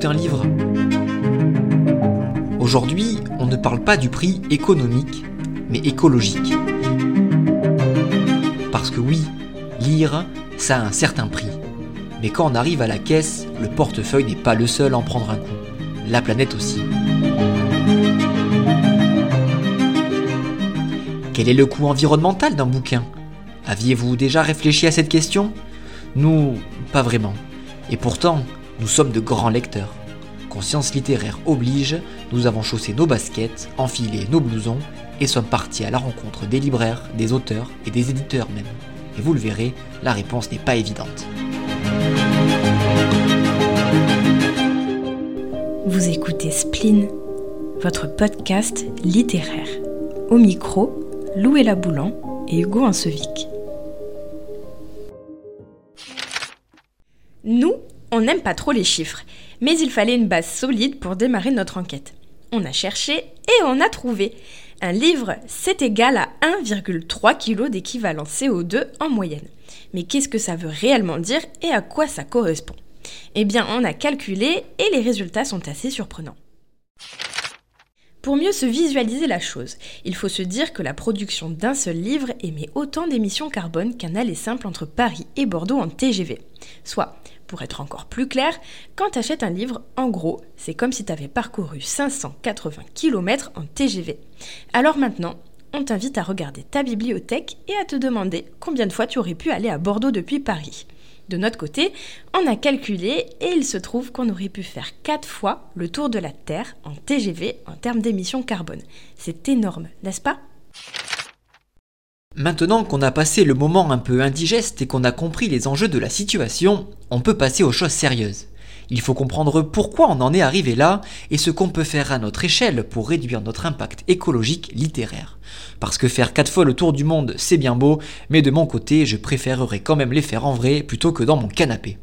d'un livre Aujourd'hui, on ne parle pas du prix économique, mais écologique. Parce que oui, lire, ça a un certain prix. Mais quand on arrive à la caisse, le portefeuille n'est pas le seul à en prendre un coup. La planète aussi. Quel est le coût environnemental d'un bouquin? Aviez-vous déjà réfléchi à cette question? Nous, pas vraiment. Et pourtant, nous sommes de grands lecteurs. Conscience littéraire oblige, nous avons chaussé nos baskets, enfilé nos blousons et sommes partis à la rencontre des libraires, des auteurs et des éditeurs même. Et vous le verrez, la réponse n'est pas évidente. Vous écoutez Spleen, votre podcast littéraire. Au micro, Louella Boulan et Hugo Ansevic. Nous, on n'aime pas trop les chiffres, mais il fallait une base solide pour démarrer notre enquête. On a cherché et on a trouvé. Un livre, c'est égal à 1,3 kg d'équivalent CO2 en moyenne. Mais qu'est-ce que ça veut réellement dire et à quoi ça correspond? Eh bien, on a calculé et les résultats sont assez surprenants. Pour mieux se visualiser la chose, il faut se dire que la production d'un seul livre émet autant d'émissions carbone qu'un aller simple entre Paris et Bordeaux en TGV. Soit, pour être encore plus clair, quand tu achètes un livre, en gros, c'est comme si tu avais parcouru 580 km en TGV. Alors maintenant, on t'invite à regarder ta bibliothèque et à te demander combien de fois tu aurais pu aller à Bordeaux depuis Paris. De notre côté, on a calculé et il se trouve qu'on aurait pu faire 4 fois le tour de la Terre en TGV en termes d'émissions carbone. C'est énorme, n'est-ce pas? Maintenant qu'on a passé le moment un peu indigeste et qu'on a compris les enjeux de la situation, on peut passer aux choses sérieuses. Il faut comprendre pourquoi on en est arrivé là et ce qu'on peut faire à notre échelle pour réduire notre impact écologique littéraire. Parce que faire quatre fois le tour du monde, c'est bien beau, mais de mon côté, je préférerais quand même les faire en vrai plutôt que dans mon canapé.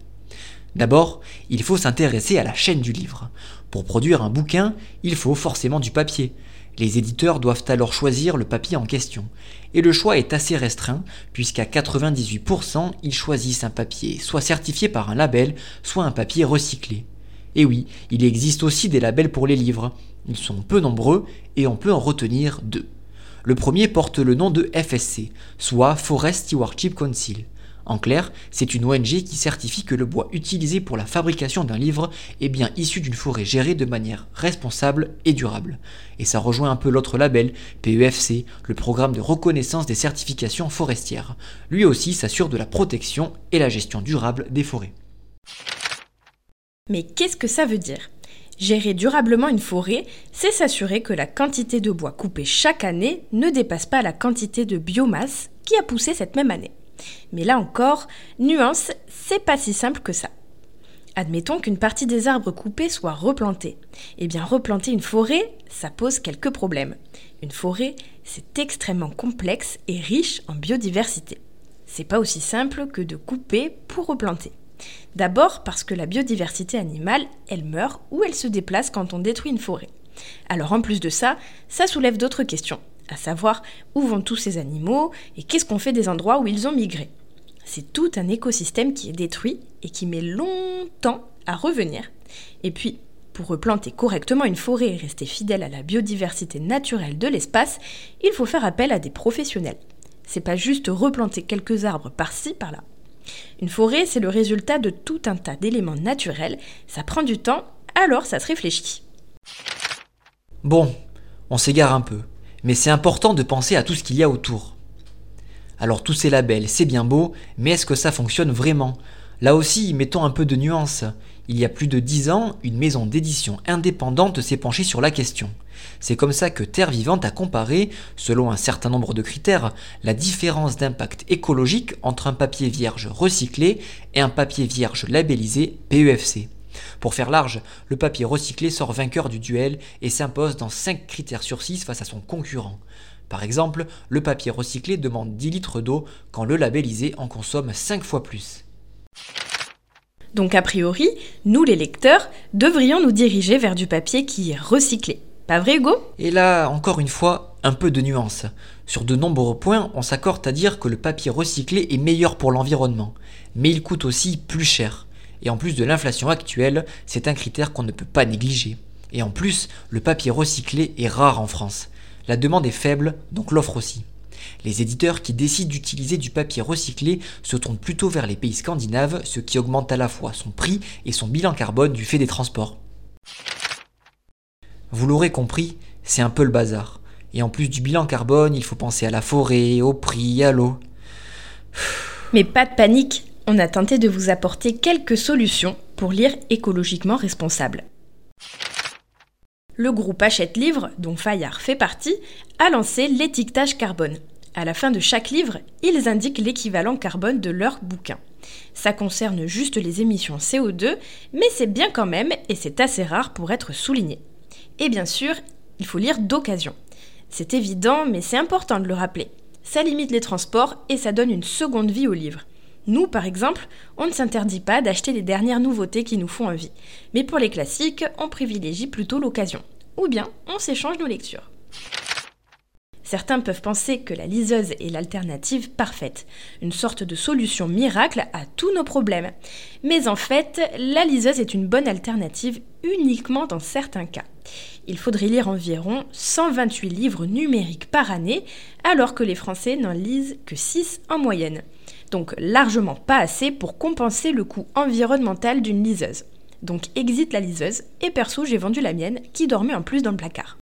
D'abord, il faut s'intéresser à la chaîne du livre. Pour produire un bouquin, il faut forcément du papier. Les éditeurs doivent alors choisir le papier en question. Et le choix est assez restreint, puisqu'à 98%, ils choisissent un papier soit certifié par un label, soit un papier recyclé. Et oui, il existe aussi des labels pour les livres. Ils sont peu nombreux et on peut en retenir deux. Le premier porte le nom de FSC, soit Forest Stewardship Council. En clair, c'est une ONG qui certifie que le bois utilisé pour la fabrication d'un livre est bien issu d'une forêt gérée de manière responsable et durable. Et ça rejoint un peu l'autre label, PEFC, le programme de reconnaissance des certifications forestières. Lui aussi s'assure de la protection et la gestion durable des forêts. Mais qu'est-ce que ça veut dire? Gérer durablement une forêt, c'est s'assurer que la quantité de bois coupé chaque année ne dépasse pas la quantité de biomasse qui a poussé cette même année. Mais là encore, nuance, c'est pas si simple que ça. Admettons qu'une partie des arbres coupés soit replantée. Eh bien, replanter une forêt, ça pose quelques problèmes. Une forêt, c'est extrêmement complexe et riche en biodiversité. C'est pas aussi simple que de couper pour replanter. D'abord parce que la biodiversité animale, elle meurt ou elle se déplace quand on détruit une forêt. Alors en plus de ça, ça soulève d'autres questions à savoir où vont tous ces animaux et qu'est-ce qu'on fait des endroits où ils ont migré. C'est tout un écosystème qui est détruit et qui met longtemps à revenir. Et puis, pour replanter correctement une forêt et rester fidèle à la biodiversité naturelle de l'espace, il faut faire appel à des professionnels. C'est pas juste replanter quelques arbres par-ci, par-là. Une forêt, c'est le résultat de tout un tas d'éléments naturels, ça prend du temps, alors ça se réfléchit. Bon, on s'égare un peu mais c'est important de penser à tout ce qu'il y a autour. Alors tous ces labels, c'est bien beau, mais est-ce que ça fonctionne vraiment? Là aussi, mettons un peu de nuance. Il y a plus de 10 ans, une maison d'édition indépendante s'est penchée sur la question. C'est comme ça que Terre Vivante a comparé, selon un certain nombre de critères, la différence d'impact écologique entre un papier vierge recyclé et un papier vierge labellisé PEFC. Pour faire large, le papier recyclé sort vainqueur du duel et s'impose dans 5 critères sur 6 face à son concurrent. Par exemple, le papier recyclé demande 10 litres d'eau quand le labellisé en consomme 5 fois plus. Donc a priori, nous les lecteurs devrions nous diriger vers du papier qui est recyclé. Pas vrai Hugo? Et là, encore une fois, un peu de nuance. Sur de nombreux points, on s'accorde à dire que le papier recyclé est meilleur pour l'environnement, mais il coûte aussi plus cher. Et en plus de l'inflation actuelle, c'est un critère qu'on ne peut pas négliger. Et en plus, le papier recyclé est rare en France. La demande est faible, donc l'offre aussi. Les éditeurs qui décident d'utiliser du papier recyclé se tournent plutôt vers les pays scandinaves, ce qui augmente à la fois son prix et son bilan carbone du fait des transports. Vous l'aurez compris, c'est un peu le bazar. Et en plus du bilan carbone, il faut penser à la forêt, au prix, à l'eau. Mais pas de panique, on a tenté de vous apporter quelques solutions pour lire écologiquement responsable. Le groupe Hachette Livre, dont Fayard fait partie, a lancé l'étiquetage carbone. À la fin de chaque livre, ils indiquent l'équivalent carbone de leur bouquin. Ça concerne juste les émissions CO2, mais c'est bien quand même et c'est assez rare pour être souligné. Et bien sûr, il faut lire d'occasion. C'est évident, mais c'est important de le rappeler. Ça limite les transports et ça donne une seconde vie au livre. Nous, par exemple, on ne s'interdit pas d'acheter les dernières nouveautés qui nous font envie. Mais pour les classiques, on privilégie plutôt l'occasion. Ou bien, on s'échange nos lectures. Certains peuvent penser que la liseuse est l'alternative parfaite, une sorte de solution miracle à tous nos problèmes. Mais en fait, la liseuse est une bonne alternative uniquement dans certains cas. Il faudrait lire environ 128 livres numériques par année, alors que les Français n'en lisent que 6 en moyenne donc largement pas assez pour compenser le coût environnemental d'une liseuse. Donc exit la liseuse, et perso j'ai vendu la mienne qui dormait en plus dans le placard.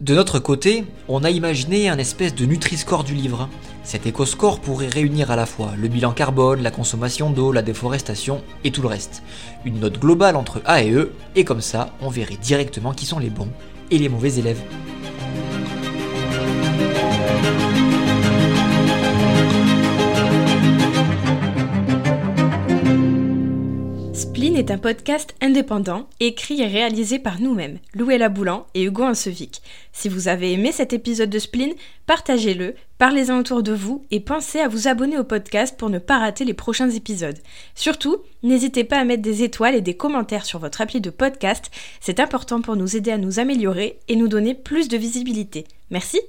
De notre côté, on a imaginé un espèce de Nutri-Score du livre. Cet éco-score pourrait réunir à la fois le bilan carbone, la consommation d'eau, la déforestation et tout le reste. Une note globale entre A et E, et comme ça, on verrait directement qui sont les bons et les mauvais élèves. Est un podcast indépendant, écrit et réalisé par nous-mêmes, Louella Boulan et Hugo Ansevic. Si vous avez aimé cet épisode de Spleen, partagez-le, parlez-en autour de vous et pensez à vous abonner au podcast pour ne pas rater les prochains épisodes. Surtout, n'hésitez pas à mettre des étoiles et des commentaires sur votre appli de podcast, c'est important pour nous aider à nous améliorer et nous donner plus de visibilité. Merci